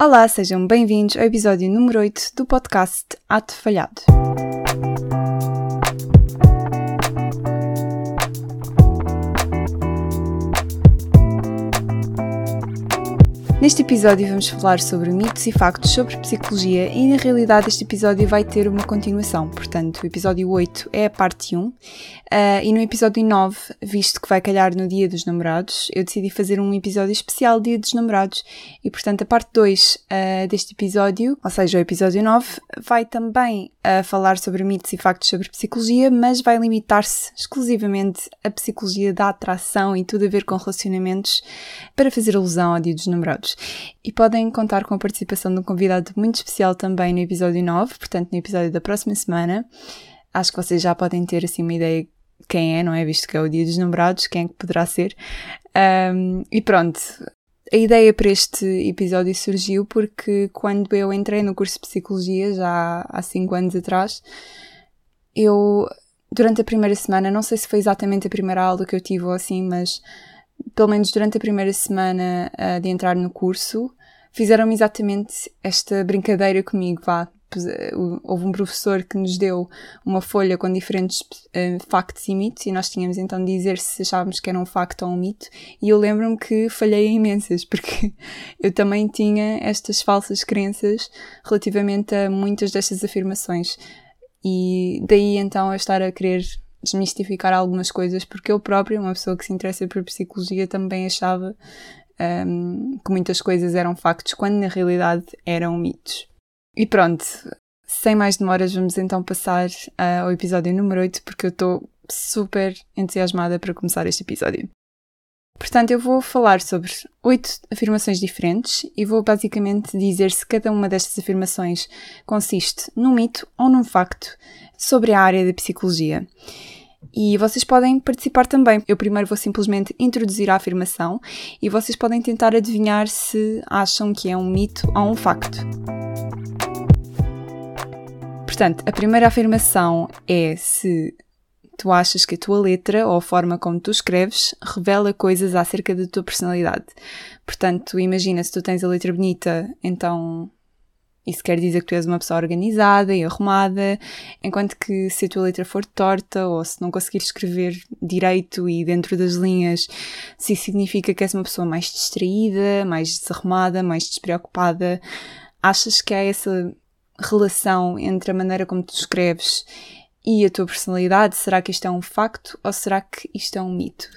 Olá, sejam bem-vindos ao episódio número 8 do podcast Ato Falhado. Neste episódio vamos falar sobre mitos e factos sobre psicologia e na realidade este episódio vai ter uma continuação, portanto o episódio 8 é a parte 1 uh, e no episódio 9, visto que vai calhar no dia dos namorados, eu decidi fazer um episódio especial dia dos namorados. E portanto a parte 2 uh, ah, deste episódio, ou seja o episódio 9, vai também uh, falar sobre mitos e factos sobre psicologia, mas vai limitar-se exclusivamente à psicologia da atração e tudo a ver com relacionamentos para fazer alusão ao dia dos namorados. E podem contar com a participação de um convidado muito especial também no episódio 9, portanto, no episódio da próxima semana. Acho que vocês já podem ter assim uma ideia quem é, não é? Visto que é o dia dos namorados, quem é que poderá ser. Um, e pronto, a ideia para este episódio surgiu porque quando eu entrei no curso de Psicologia, já há 5 anos atrás, eu, durante a primeira semana, não sei se foi exatamente a primeira aula que eu tive ou assim, mas pelo menos durante a primeira semana uh, de entrar no curso, fizeram-me exatamente esta brincadeira comigo, vá. Houve um professor que nos deu uma folha com diferentes uh, factos e mitos e nós tínhamos então de dizer se achávamos que era um facto ou um mito e eu lembro-me que falhei imensas porque eu também tinha estas falsas crenças relativamente a muitas destas afirmações e daí então eu estar a querer desmistificar algumas coisas, porque eu própria, uma pessoa que se interessa por psicologia, também achava um, que muitas coisas eram factos, quando na realidade eram mitos. E pronto, sem mais demoras, vamos então passar uh, ao episódio número 8, porque eu estou super entusiasmada para começar este episódio. Portanto, eu vou falar sobre oito afirmações diferentes e vou basicamente dizer se cada uma destas afirmações consiste num mito ou num facto sobre a área da psicologia. E vocês podem participar também. Eu primeiro vou simplesmente introduzir a afirmação e vocês podem tentar adivinhar se acham que é um mito ou um facto. Portanto, a primeira afirmação é se tu achas que a tua letra ou a forma como tu escreves revela coisas acerca da tua personalidade. Portanto, imagina se tu tens a letra bonita, então isso quer dizer que tu és uma pessoa organizada e arrumada, enquanto que se a tua letra for torta ou se não conseguires escrever direito e dentro das linhas, se isso significa que és uma pessoa mais distraída, mais desarrumada, mais despreocupada. Achas que há essa relação entre a maneira como tu escreves e a tua personalidade? Será que isto é um facto ou será que isto é um mito?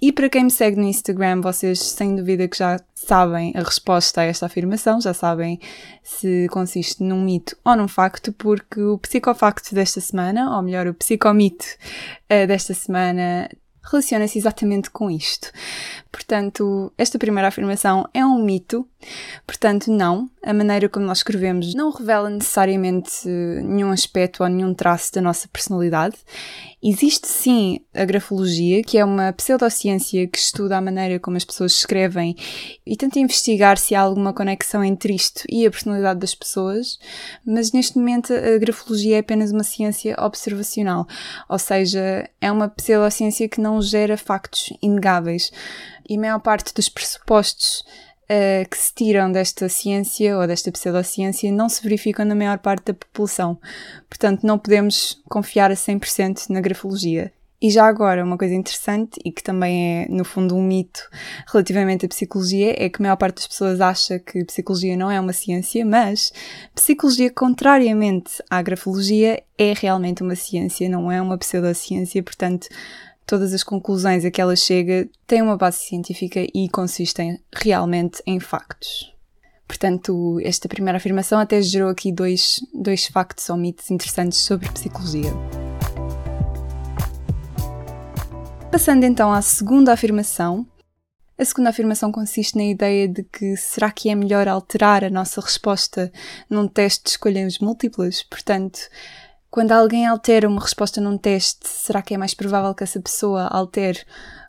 E para quem me segue no Instagram, vocês sem dúvida que já sabem a resposta a esta afirmação, já sabem se consiste num mito ou num facto, porque o psicofacto desta semana, ou melhor, o psicomito uh, desta semana, relaciona-se exatamente com isto. Portanto, esta primeira afirmação é um mito, portanto, não. A maneira como nós escrevemos não revela necessariamente nenhum aspecto ou nenhum traço da nossa personalidade. Existe sim a grafologia, que é uma pseudociência que estuda a maneira como as pessoas escrevem e tenta investigar se há alguma conexão entre isto e a personalidade das pessoas, mas neste momento a grafologia é apenas uma ciência observacional, ou seja, é uma pseudociência que não gera factos inegáveis e a maior parte dos pressupostos uh, que se tiram desta ciência ou desta pseudociência não se verificam na maior parte da população. Portanto, não podemos confiar a 100% na grafologia. E já agora, uma coisa interessante e que também é, no fundo, um mito relativamente à psicologia é que a maior parte das pessoas acha que psicologia não é uma ciência, mas psicologia, contrariamente à grafologia, é realmente uma ciência, não é uma pseudociência, portanto, todas as conclusões a que ela chega têm uma base científica e consistem realmente em factos. Portanto, esta primeira afirmação até gerou aqui dois, dois factos ou mitos interessantes sobre psicologia. Passando então à segunda afirmação. A segunda afirmação consiste na ideia de que será que é melhor alterar a nossa resposta num teste de escolhas múltiplas? Portanto, quando alguém altera uma resposta num teste, será que é mais provável que essa pessoa altere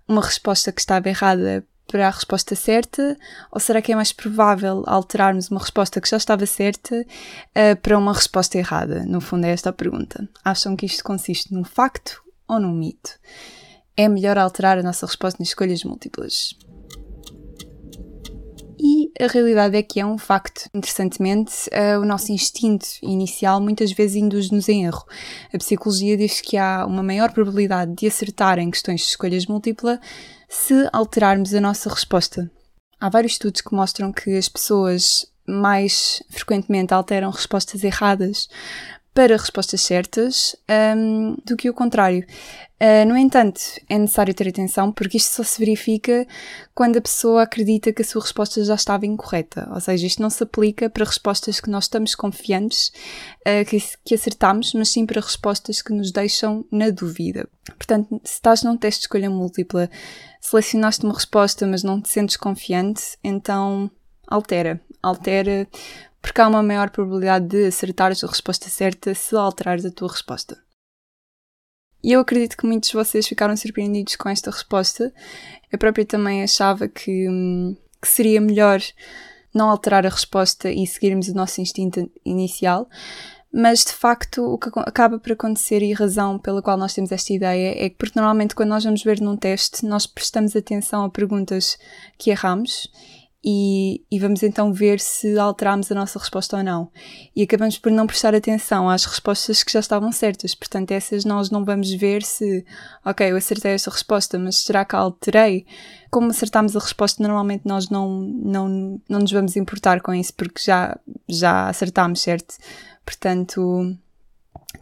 uma resposta que estava errada para a resposta certa? Ou será que é mais provável alterarmos uma resposta que já estava certa uh, para uma resposta errada? No fundo, é esta a pergunta. Acham que isto consiste num facto ou num mito? É melhor alterar a nossa resposta nas escolhas múltiplas. A realidade é que é um facto. Interessantemente, uh, o nosso instinto inicial muitas vezes induz-nos em erro. A psicologia diz que há uma maior probabilidade de acertar em questões de escolhas múltipla se alterarmos a nossa resposta. Há vários estudos que mostram que as pessoas mais frequentemente alteram respostas erradas para respostas certas um, do que o contrário. Uh, no entanto, é necessário ter atenção porque isto só se verifica quando a pessoa acredita que a sua resposta já estava incorreta. Ou seja, isto não se aplica para respostas que nós estamos confiantes uh, que, que acertamos, mas sim para respostas que nos deixam na dúvida. Portanto, se estás num teste de escolha múltipla, selecionaste uma resposta, mas não te sentes confiante, então altera. Altera porque há uma maior probabilidade de acertares a resposta certa se alterares a tua resposta. E eu acredito que muitos de vocês ficaram surpreendidos com esta resposta. Eu própria também achava que, hum, que seria melhor não alterar a resposta e seguirmos o nosso instinto inicial, mas de facto o que acaba por acontecer e a razão pela qual nós temos esta ideia é que porque normalmente quando nós vamos ver num teste nós prestamos atenção a perguntas que erramos e, e, vamos então ver se alteramos a nossa resposta ou não. E acabamos por não prestar atenção às respostas que já estavam certas. Portanto, essas nós não vamos ver se, ok, eu acertei esta resposta, mas será que alterei? Como acertamos a resposta, normalmente nós não, não, não nos vamos importar com isso porque já, já acertámos, certo? Portanto,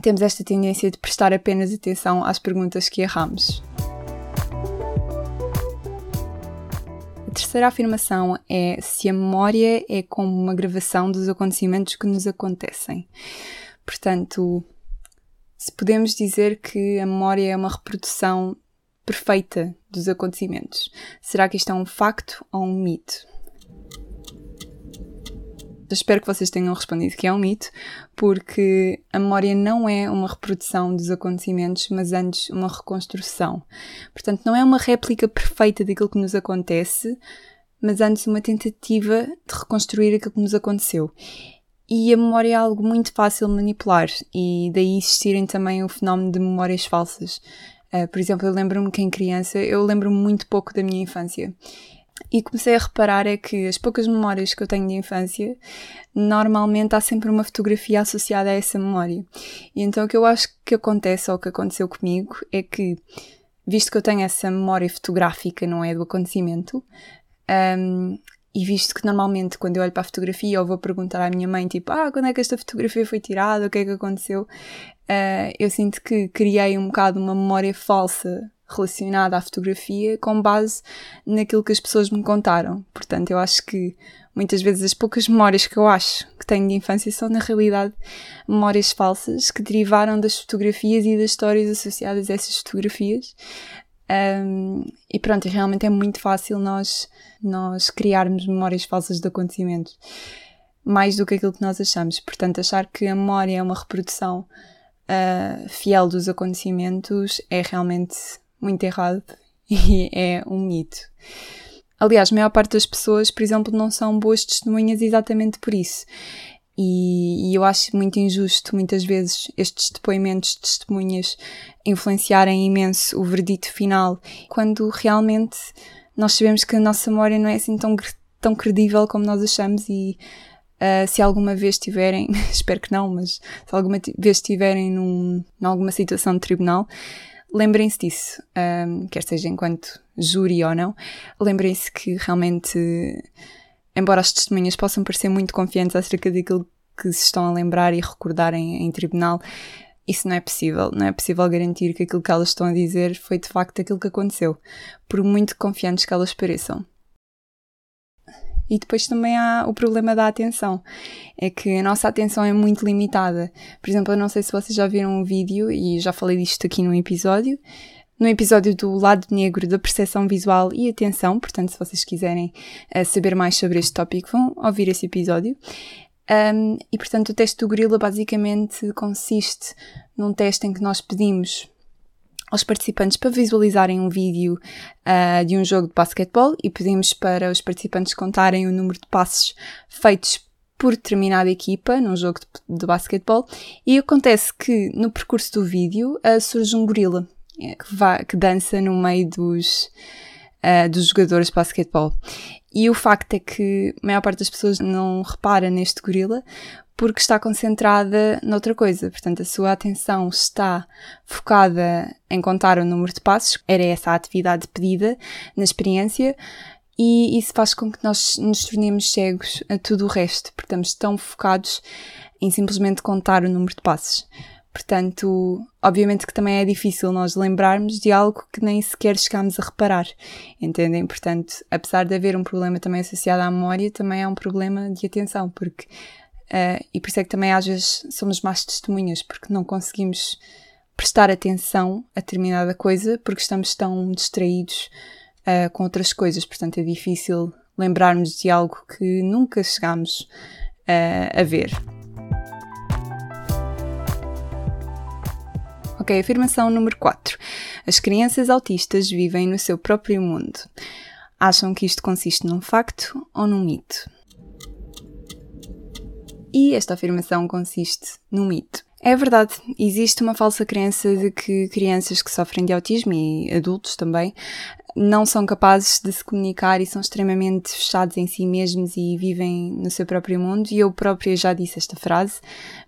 temos esta tendência de prestar apenas atenção às perguntas que erramos. Terceira afirmação é se a memória é como uma gravação dos acontecimentos que nos acontecem. Portanto, se podemos dizer que a memória é uma reprodução perfeita dos acontecimentos, será que isto é um facto ou um mito? Espero que vocês tenham respondido que é um mito, porque a memória não é uma reprodução dos acontecimentos, mas antes uma reconstrução. Portanto, não é uma réplica perfeita daquilo que nos acontece, mas antes uma tentativa de reconstruir aquilo que nos aconteceu. E a memória é algo muito fácil de manipular, e daí existirem também o fenómeno de memórias falsas. Uh, por exemplo, eu lembro-me que em criança, eu lembro-me muito pouco da minha infância. E comecei a reparar é que as poucas memórias que eu tenho de infância, normalmente há sempre uma fotografia associada a essa memória. E então o que eu acho que acontece, ou que aconteceu comigo, é que, visto que eu tenho essa memória fotográfica, não é do acontecimento, um, e visto que normalmente quando eu olho para a fotografia eu vou perguntar à minha mãe, tipo, ah, quando é que esta fotografia foi tirada, o que é que aconteceu, uh, eu sinto que criei um bocado uma memória falsa relacionada à fotografia com base naquilo que as pessoas me contaram. Portanto, eu acho que muitas vezes as poucas memórias que eu acho que tenho de infância são, na realidade, memórias falsas que derivaram das fotografias e das histórias associadas a essas fotografias. Um, e pronto, realmente é muito fácil nós, nós criarmos memórias falsas de acontecimentos, mais do que aquilo que nós achamos. Portanto, achar que a memória é uma reprodução uh, fiel dos acontecimentos é realmente muito errado e é um mito. Aliás, a maior parte das pessoas, por exemplo, não são boas testemunhas exatamente por isso. E, e, eu acho muito injusto, muitas vezes, estes depoimentos de testemunhas influenciarem imenso o verdito final, quando realmente nós sabemos que a nossa memória não é assim tão, tão credível como nós achamos e uh, se alguma vez tiverem, espero que não, mas se alguma vez estiverem num, em alguma situação de tribunal, lembrem-se disso, um, quer seja enquanto júri ou não, lembrem-se que realmente, embora as testemunhas possam parecer muito confiantes acerca daquilo que se estão a lembrar e recordarem em tribunal, isso não é possível. Não é possível garantir que aquilo que elas estão a dizer foi de facto aquilo que aconteceu, por muito confiantes que elas pareçam. E depois também há o problema da atenção. É que a nossa atenção é muito limitada. Por exemplo, eu não sei se vocês já viram um vídeo, e já falei disto aqui num episódio, no episódio do lado negro da percepção visual e atenção, portanto, se vocês quiserem uh, saber mais sobre este tópico, vão ouvir esse episódio. Um, e portanto, o teste do gorila basicamente consiste num teste em que nós pedimos aos participantes para visualizarem um vídeo uh, de um jogo de basquetebol e pedimos para os participantes contarem o número de passes feitos por determinada equipa num jogo de, de basquetebol e acontece que no percurso do vídeo uh, surge um gorila eh, que, que dança no meio dos, uh, dos jogadores de basquetebol. E o facto é que a maior parte das pessoas não repara neste gorila porque está concentrada noutra coisa. Portanto, a sua atenção está focada em contar o número de passos, era essa a atividade pedida na experiência, e isso faz com que nós nos tornemos cegos a tudo o resto, porque estamos tão focados em simplesmente contar o número de passos. Portanto, obviamente que também é difícil nós lembrarmos de algo que nem sequer chegamos a reparar, entendem? Portanto, apesar de haver um problema também associado à memória, também é um problema de atenção, porque Uh, e por isso é que também às vezes somos más testemunhas, porque não conseguimos prestar atenção a determinada coisa porque estamos tão distraídos uh, com outras coisas. Portanto, é difícil lembrarmos de algo que nunca chegámos uh, a ver. Ok, afirmação número 4. As crianças autistas vivem no seu próprio mundo. Acham que isto consiste num facto ou num mito? E esta afirmação consiste num mito. É verdade, existe uma falsa crença de que crianças que sofrem de autismo e adultos também não são capazes de se comunicar e são extremamente fechados em si mesmos e vivem no seu próprio mundo. E eu própria já disse esta frase,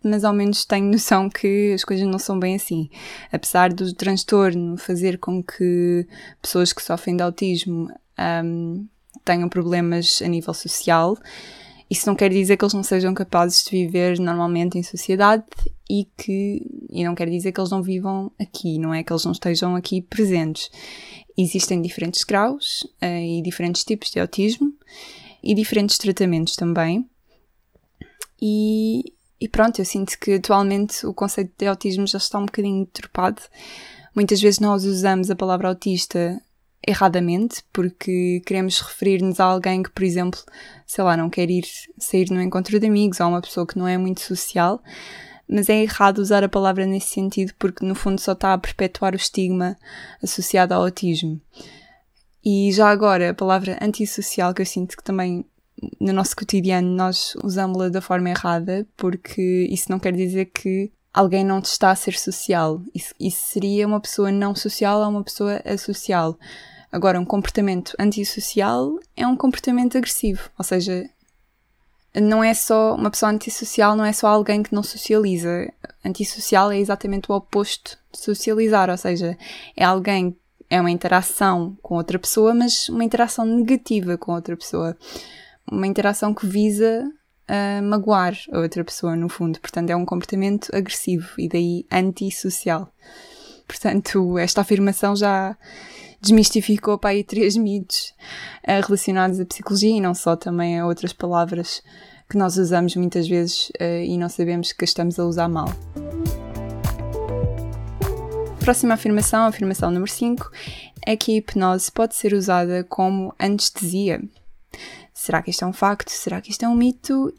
mas ao menos tenho noção que as coisas não são bem assim. Apesar do transtorno fazer com que pessoas que sofrem de autismo um, tenham problemas a nível social, isso não quer dizer que eles não sejam capazes de viver normalmente em sociedade e que e não quer dizer que eles não vivam aqui, não é que eles não estejam aqui presentes. Existem diferentes graus uh, e diferentes tipos de autismo e diferentes tratamentos também. E, e pronto, eu sinto que atualmente o conceito de autismo já está um bocadinho deturpado. Muitas vezes nós usamos a palavra autista erradamente, porque queremos referir-nos a alguém que, por exemplo, sei lá, não quer ir sair no encontro de amigos ou uma pessoa que não é muito social, mas é errado usar a palavra nesse sentido porque, no fundo, só está a perpetuar o estigma associado ao autismo. E já agora, a palavra antissocial, que eu sinto que também no nosso cotidiano nós usamos-la da forma errada, porque isso não quer dizer que alguém não está a ser social. Isso, isso seria uma pessoa não social ou uma pessoa associal. Agora, um comportamento antissocial é um comportamento agressivo, ou seja, não é só uma pessoa antissocial, não é só alguém que não socializa. Antissocial é exatamente o oposto de socializar, ou seja, é alguém, é uma interação com outra pessoa, mas uma interação negativa com outra pessoa. Uma interação que visa uh, magoar a outra pessoa, no fundo. Portanto, é um comportamento agressivo e daí antissocial. Portanto, esta afirmação já desmistificou para aí três mitos uh, relacionados à psicologia e não só, também a outras palavras que nós usamos muitas vezes uh, e não sabemos que estamos a usar mal. Próxima afirmação, afirmação número 5, é que a hipnose pode ser usada como anestesia. Será que isto é um facto? Será que isto é um mito?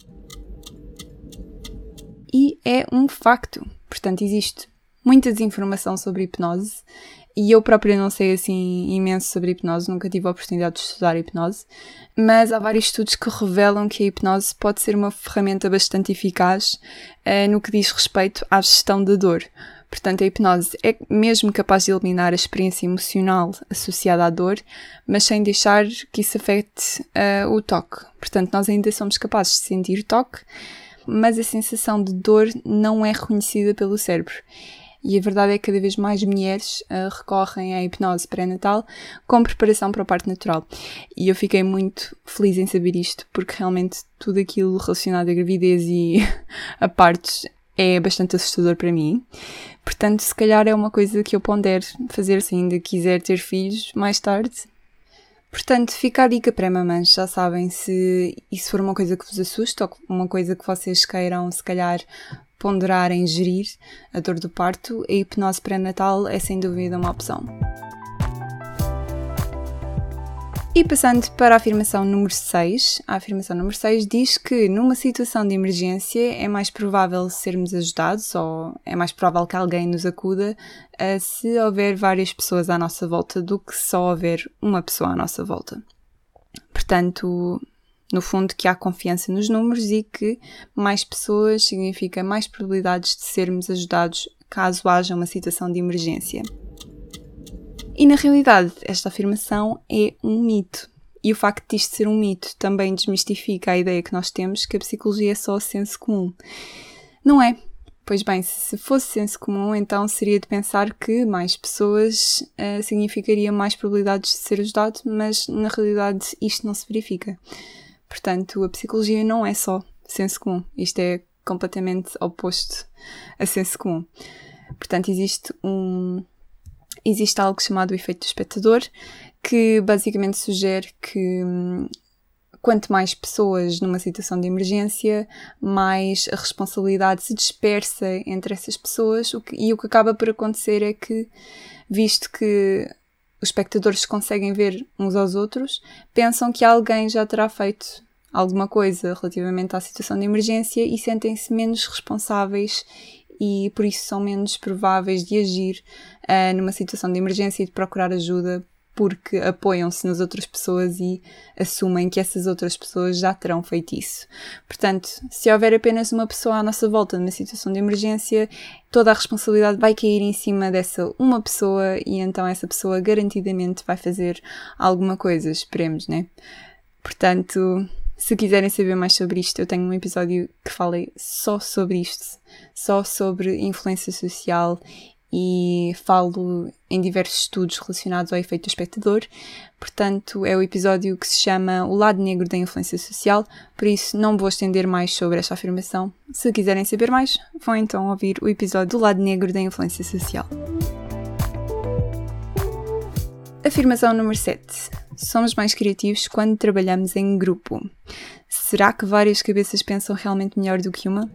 E é um facto. Portanto, existe muita desinformação sobre hipnose e eu própria não sei assim imenso sobre hipnose, nunca tive a oportunidade de estudar hipnose, mas há vários estudos que revelam que a hipnose pode ser uma ferramenta bastante eficaz uh, no que diz respeito à gestão da dor. Portanto, a hipnose é mesmo capaz de eliminar a experiência emocional associada à dor, mas sem deixar que isso afete uh, o toque. Portanto, nós ainda somos capazes de sentir toque, mas a sensação de dor não é reconhecida pelo cérebro. E a verdade é que cada vez mais mulheres uh, recorrem à hipnose pré-natal com preparação para o parto natural. E eu fiquei muito feliz em saber isto, porque realmente tudo aquilo relacionado à gravidez e a partos é bastante assustador para mim. Portanto, se calhar é uma coisa que eu pondero fazer se ainda quiser ter filhos mais tarde. Portanto, fica a dica para mamães, já sabem, se isso for uma coisa que vos assusta ou uma coisa que vocês queiram, se calhar, ponderar em gerir a dor do parto, a hipnose pré-natal é sem dúvida uma opção. E passando para a afirmação número 6, a afirmação número 6 diz que numa situação de emergência é mais provável sermos ajudados ou é mais provável que alguém nos acuda se houver várias pessoas à nossa volta do que só houver uma pessoa à nossa volta. Portanto, no fundo, que há confiança nos números e que mais pessoas significa mais probabilidades de sermos ajudados caso haja uma situação de emergência. E na realidade, esta afirmação é um mito. E o facto disto ser um mito também desmistifica a ideia que nós temos que a psicologia é só senso comum. Não é. Pois bem, se fosse senso comum, então seria de pensar que mais pessoas uh, significaria mais probabilidades de ser ajudado, mas na realidade isto não se verifica. Portanto, a psicologia não é só senso comum. Isto é completamente oposto a senso comum. Portanto, existe um existe algo chamado o efeito do espectador, que basicamente sugere que hum, quanto mais pessoas numa situação de emergência, mais a responsabilidade se dispersa entre essas pessoas e o que acaba por acontecer é que, visto que os espectadores conseguem ver uns aos outros, pensam que alguém já terá feito alguma coisa relativamente à situação de emergência e sentem-se menos responsáveis e por isso são menos prováveis de agir uh, numa situação de emergência e de procurar ajuda porque apoiam-se nas outras pessoas e assumem que essas outras pessoas já terão feito isso. Portanto, se houver apenas uma pessoa à nossa volta numa situação de emergência, toda a responsabilidade vai cair em cima dessa uma pessoa e então essa pessoa garantidamente vai fazer alguma coisa, esperemos, né? Portanto, se quiserem saber mais sobre isto, eu tenho um episódio que falei só sobre isto, só sobre influência social e falo em diversos estudos relacionados ao efeito do espectador. Portanto, é o episódio que se chama O Lado Negro da Influência Social, por isso não vou estender mais sobre esta afirmação. Se quiserem saber mais, vão então ouvir o episódio do Lado Negro da Influência Social. Afirmação número 7. Somos mais criativos quando trabalhamos em grupo. Será que várias cabeças pensam realmente melhor do que uma?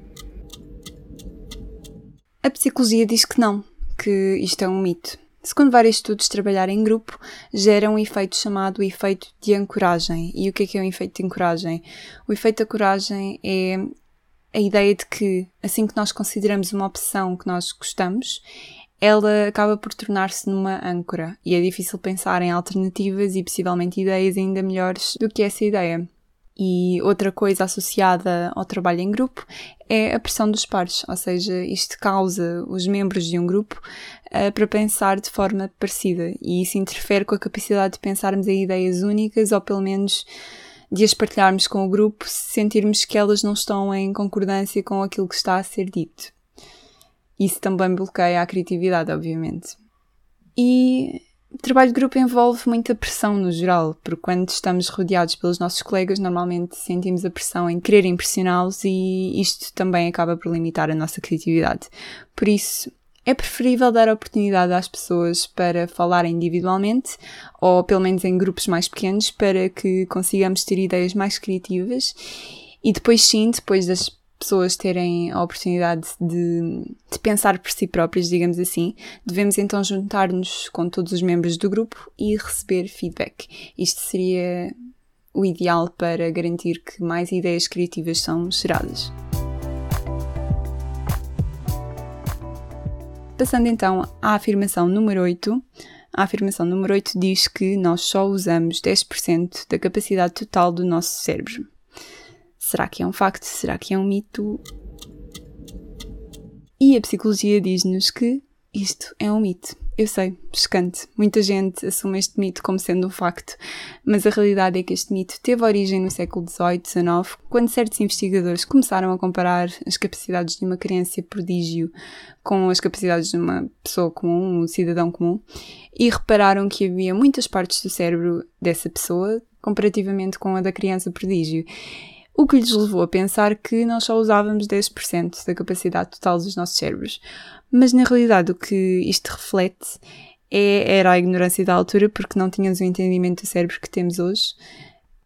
A psicologia diz que não, que isto é um mito. Segundo vários estudos, trabalhar em grupo gera um efeito chamado efeito de ancoragem. E o que é que é o efeito de ancoragem? O efeito de ancoragem é a ideia de que, assim que nós consideramos uma opção que nós gostamos, ela acaba por tornar-se numa âncora e é difícil pensar em alternativas e possivelmente ideias ainda melhores do que essa ideia. E outra coisa associada ao trabalho em grupo é a pressão dos pares, ou seja, isto causa os membros de um grupo uh, para pensar de forma parecida e isso interfere com a capacidade de pensarmos em ideias únicas ou pelo menos de as partilharmos com o grupo se sentirmos que elas não estão em concordância com aquilo que está a ser dito. Isso também bloqueia a criatividade, obviamente. E o trabalho de grupo envolve muita pressão no geral, porque quando estamos rodeados pelos nossos colegas, normalmente sentimos a pressão em querer impressioná-los e isto também acaba por limitar a nossa criatividade. Por isso, é preferível dar oportunidade às pessoas para falar individualmente ou pelo menos em grupos mais pequenos para que consigamos ter ideias mais criativas e depois sim, depois das pessoas terem a oportunidade de, de pensar por si próprias, digamos assim, devemos então juntar-nos com todos os membros do grupo e receber feedback. Isto seria o ideal para garantir que mais ideias criativas são geradas. Passando então à afirmação número 8. A afirmação número 8 diz que nós só usamos 10% da capacidade total do nosso cérebro. Será que é um facto? Será que é um mito? E a psicologia diz-nos que isto é um mito. Eu sei, chocante. Muita gente assume este mito como sendo um facto, mas a realidade é que este mito teve origem no século XVIII, XIX, quando certos investigadores começaram a comparar as capacidades de uma criança prodígio com as capacidades de uma pessoa comum, um cidadão comum, e repararam que havia muitas partes do cérebro dessa pessoa comparativamente com a da criança prodígio o que lhes levou a pensar que nós só usávamos 10% da capacidade total dos nossos cérebros. Mas na realidade o que isto reflete é, era a ignorância da altura, porque não tínhamos o entendimento do cérebro que temos hoje.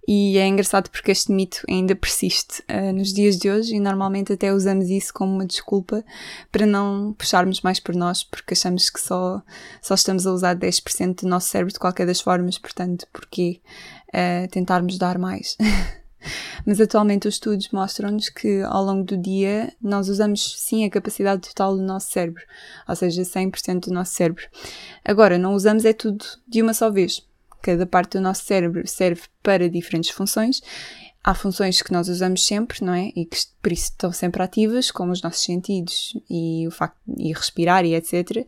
E é engraçado porque este mito ainda persiste uh, nos dias de hoje e normalmente até usamos isso como uma desculpa para não puxarmos mais por nós, porque achamos que só, só estamos a usar 10% do nosso cérebro de qualquer das formas, portanto, porquê uh, tentarmos dar mais? Mas atualmente os estudos mostram-nos que ao longo do dia nós usamos sim a capacidade total do nosso cérebro, ou seja, 100% do nosso cérebro. Agora, não usamos é tudo de uma só vez. Cada parte do nosso cérebro serve para diferentes funções. Há funções que nós usamos sempre, não é? E que por isso estão sempre ativas, como os nossos sentidos e o facto de respirar e etc.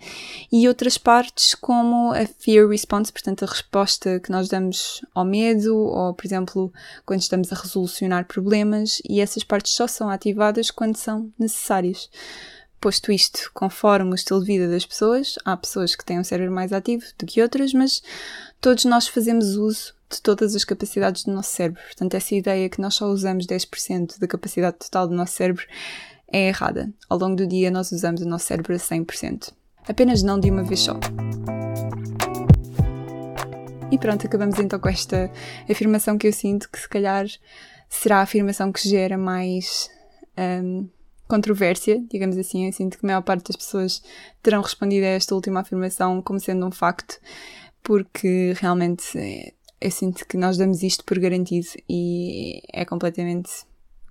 E outras partes como a fear response, portanto a resposta que nós damos ao medo ou, por exemplo, quando estamos a resolucionar problemas e essas partes só são ativadas quando são necessárias. Posto isto, conforme o estilo de vida das pessoas, há pessoas que têm um cérebro mais ativo do que outras, mas todos nós fazemos uso de todas as capacidades do nosso cérebro. Portanto, essa ideia que nós só usamos 10% da capacidade total do nosso cérebro é errada. Ao longo do dia, nós usamos o nosso cérebro a 100%. Apenas não de uma vez só. E pronto, acabamos então com esta afirmação que eu sinto que se calhar será a afirmação que gera mais um, controvérsia, digamos assim. Eu sinto que a maior parte das pessoas terão respondido a esta última afirmação como sendo um facto, porque realmente é, eu sinto que nós damos isto por garantido e é completamente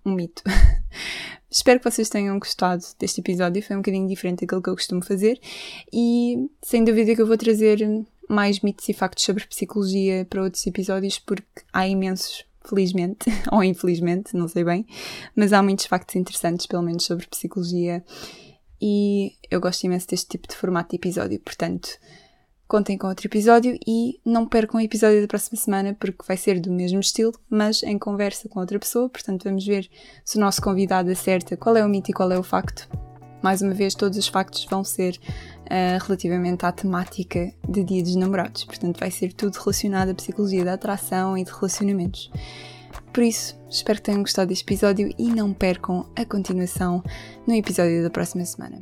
um mito. Espero que vocês tenham gostado deste episódio, foi um bocadinho diferente daquilo que eu costumo fazer. E sem dúvida que eu vou trazer mais mitos e factos sobre psicologia para outros episódios porque há imensos, felizmente ou infelizmente, não sei bem, mas há muitos factos interessantes, pelo menos sobre psicologia. E eu gosto imenso deste tipo de formato de episódio, portanto contem com outro episódio e não percam o episódio da próxima semana porque vai ser do mesmo estilo, mas em conversa com outra pessoa. Portanto, vamos ver se o nosso convidado acerta qual é o mito e qual é o facto. Mais uma vez, todos os factos vão ser uh, relativamente à temática de Dia dos Namorados. Portanto, vai ser tudo relacionado à psicologia da atração e de relacionamentos. Por isso, espero que tenham gostado deste episódio e não percam a continuação no episódio da próxima semana.